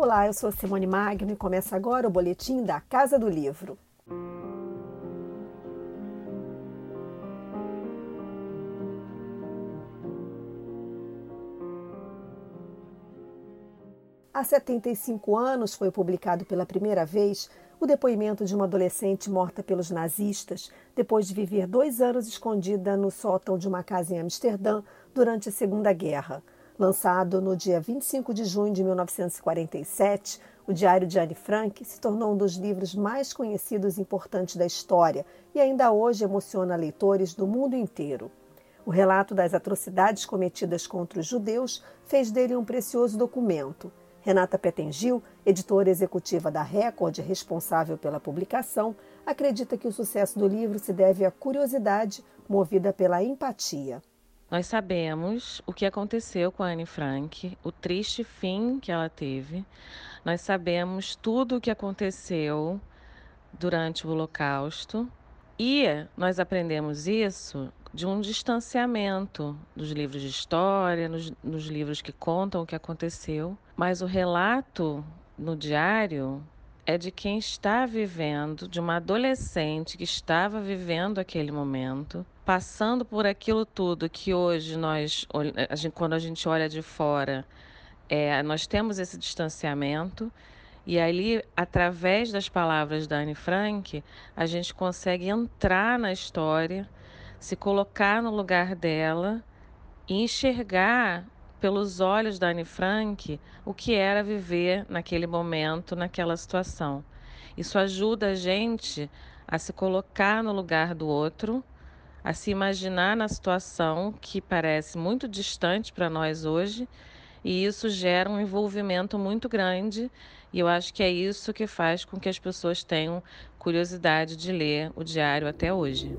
Olá, eu sou Simone Magno e começa agora o boletim da Casa do Livro. Há 75 anos foi publicado pela primeira vez o depoimento de uma adolescente morta pelos nazistas depois de viver dois anos escondida no sótão de uma casa em Amsterdã durante a Segunda Guerra. Lançado no dia 25 de junho de 1947, o Diário de Anne Frank se tornou um dos livros mais conhecidos e importantes da história e ainda hoje emociona leitores do mundo inteiro. O relato das atrocidades cometidas contra os judeus fez dele um precioso documento. Renata Petengil, editora executiva da Record, responsável pela publicação, acredita que o sucesso do livro se deve à curiosidade movida pela empatia. Nós sabemos o que aconteceu com a Anne Frank, o triste fim que ela teve. Nós sabemos tudo o que aconteceu durante o Holocausto. E nós aprendemos isso de um distanciamento dos livros de história, nos, nos livros que contam o que aconteceu. Mas o relato no diário é de quem está vivendo, de uma adolescente que estava vivendo aquele momento, passando por aquilo tudo que hoje nós, quando a gente olha de fora, é, nós temos esse distanciamento. E ali, através das palavras da Anne Frank, a gente consegue entrar na história, se colocar no lugar dela e enxergar pelos olhos da Anne Frank o que era viver naquele momento, naquela situação. Isso ajuda a gente a se colocar no lugar do outro, a se imaginar na situação que parece muito distante para nós hoje, e isso gera um envolvimento muito grande, e eu acho que é isso que faz com que as pessoas tenham curiosidade de ler o diário até hoje.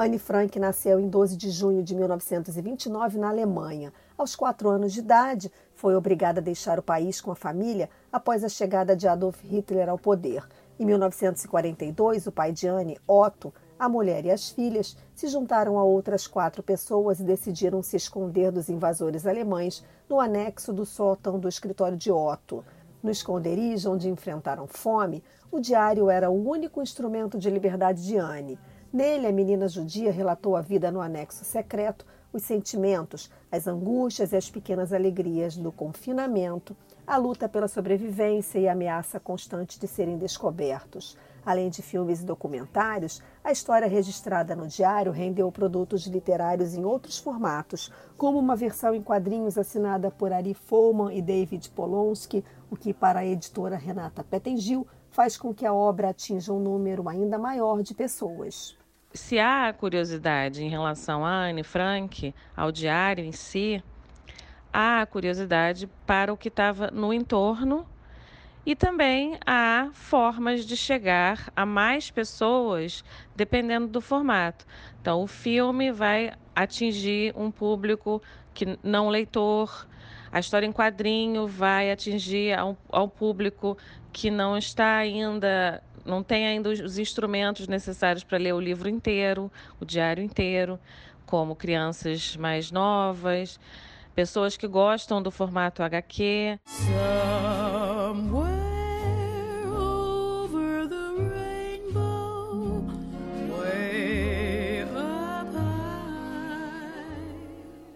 Anne Frank nasceu em 12 de junho de 1929 na Alemanha. Aos quatro anos de idade, foi obrigada a deixar o país com a família após a chegada de Adolf Hitler ao poder. Em 1942, o pai de Anne, Otto, a mulher e as filhas se juntaram a outras quatro pessoas e decidiram se esconder dos invasores alemães no anexo do sótão do escritório de Otto. No esconderijo onde enfrentaram fome, o diário era o único instrumento de liberdade de Anne. Nele, a menina judia relatou a vida no anexo secreto, os sentimentos, as angústias e as pequenas alegrias do confinamento, a luta pela sobrevivência e a ameaça constante de serem descobertos. Além de filmes e documentários, a história registrada no diário rendeu produtos literários em outros formatos, como uma versão em quadrinhos assinada por Ari Folman e David Polonsky, o que, para a editora Renata Petengil, faz com que a obra atinja um número ainda maior de pessoas se há curiosidade em relação a Anne Frank, ao diário em si, há curiosidade para o que estava no entorno e também há formas de chegar a mais pessoas dependendo do formato. Então, o filme vai atingir um público que não leitor, a história em quadrinho vai atingir ao, ao público que não está ainda não tem ainda os instrumentos necessários para ler o livro inteiro, o diário inteiro, como crianças mais novas, pessoas que gostam do formato HQ.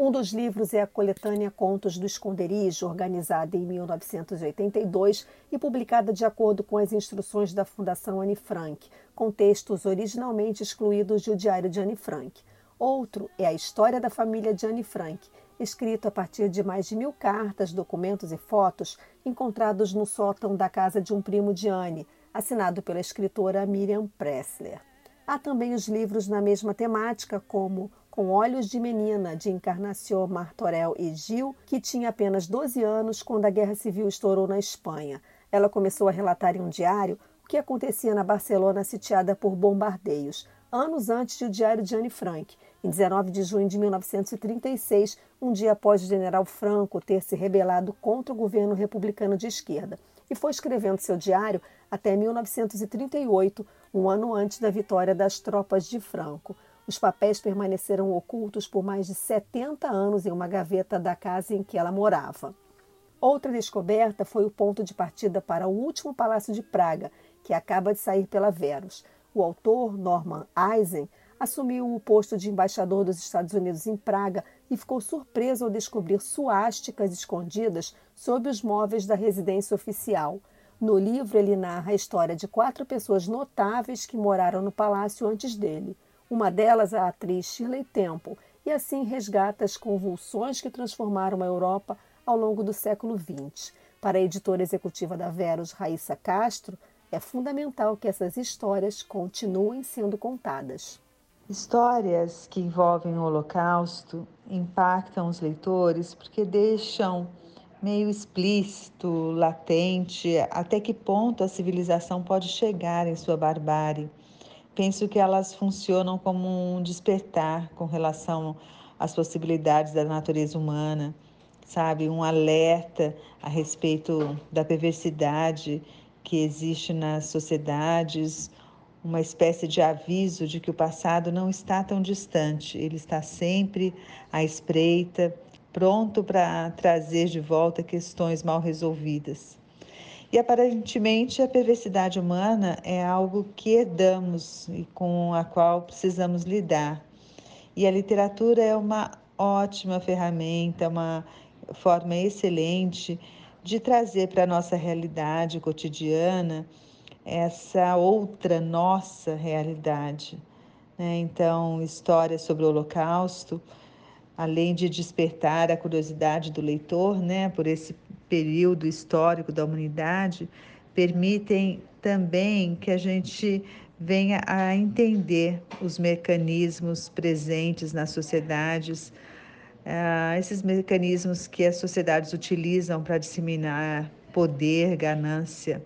Um dos livros é a coletânea Contos do Esconderijo, organizada em 1982 e publicada de acordo com as instruções da Fundação Anne Frank, com textos originalmente excluídos do Diário de Anne Frank. Outro é a História da Família de Anne Frank, escrito a partir de mais de mil cartas, documentos e fotos encontrados no sótão da casa de um primo de Anne, assinado pela escritora Miriam Pressler. Há também os livros na mesma temática, como com Olhos de Menina, de Encarnación Martorell e Gil, que tinha apenas 12 anos quando a Guerra Civil estourou na Espanha. Ela começou a relatar em um diário o que acontecia na Barcelona sitiada por bombardeios, anos antes do diário de Anne Frank, em 19 de junho de 1936, um dia após o general Franco ter se rebelado contra o governo republicano de esquerda. e foi escrevendo seu diário até 1938, um ano antes da vitória das tropas de Franco. Os papéis permaneceram ocultos por mais de 70 anos em uma gaveta da casa em que ela morava. Outra descoberta foi o ponto de partida para o último palácio de Praga, que acaba de sair pela Verus. O autor, Norman Eisen, assumiu o posto de embaixador dos Estados Unidos em Praga e ficou surpreso ao descobrir suásticas escondidas sob os móveis da residência oficial. No livro, ele narra a história de quatro pessoas notáveis que moraram no palácio antes dele. Uma delas, a atriz Shirley Temple, e assim resgata as convulsões que transformaram a Europa ao longo do século XX. Para a editora executiva da Verus, Raíssa Castro, é fundamental que essas histórias continuem sendo contadas. Histórias que envolvem o Holocausto impactam os leitores porque deixam meio explícito, latente, até que ponto a civilização pode chegar em sua barbárie. Penso que elas funcionam como um despertar com relação às possibilidades da natureza humana, sabe? Um alerta a respeito da perversidade que existe nas sociedades, uma espécie de aviso de que o passado não está tão distante, ele está sempre à espreita pronto para trazer de volta questões mal resolvidas. E aparentemente a perversidade humana é algo que herdamos e com a qual precisamos lidar. E a literatura é uma ótima ferramenta, uma forma excelente de trazer para a nossa realidade cotidiana essa outra nossa realidade. Né? Então, histórias sobre o Holocausto além de despertar a curiosidade do leitor né, por esse período histórico da humanidade, permitem também que a gente venha a entender os mecanismos presentes nas sociedades, uh, esses mecanismos que as sociedades utilizam para disseminar poder, ganância.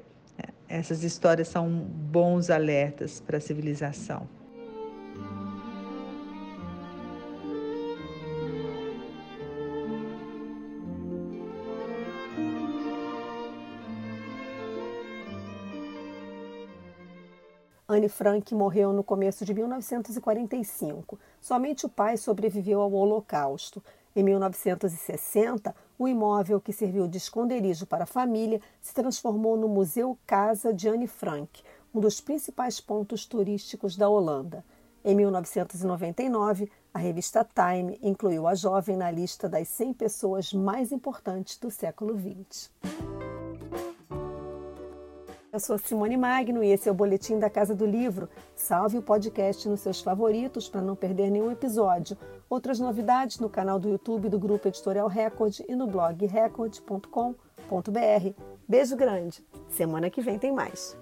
Essas histórias são bons alertas para a civilização. Anne Frank morreu no começo de 1945. Somente o pai sobreviveu ao Holocausto. Em 1960, o imóvel que serviu de esconderijo para a família se transformou no Museu Casa de Anne Frank, um dos principais pontos turísticos da Holanda. Em 1999, a revista Time incluiu a jovem na lista das 100 pessoas mais importantes do século XX. Eu sou Simone Magno e esse é o Boletim da Casa do Livro. Salve o podcast nos seus favoritos para não perder nenhum episódio. Outras novidades no canal do YouTube do Grupo Editorial Record e no blog record.com.br. Beijo grande. Semana que vem tem mais.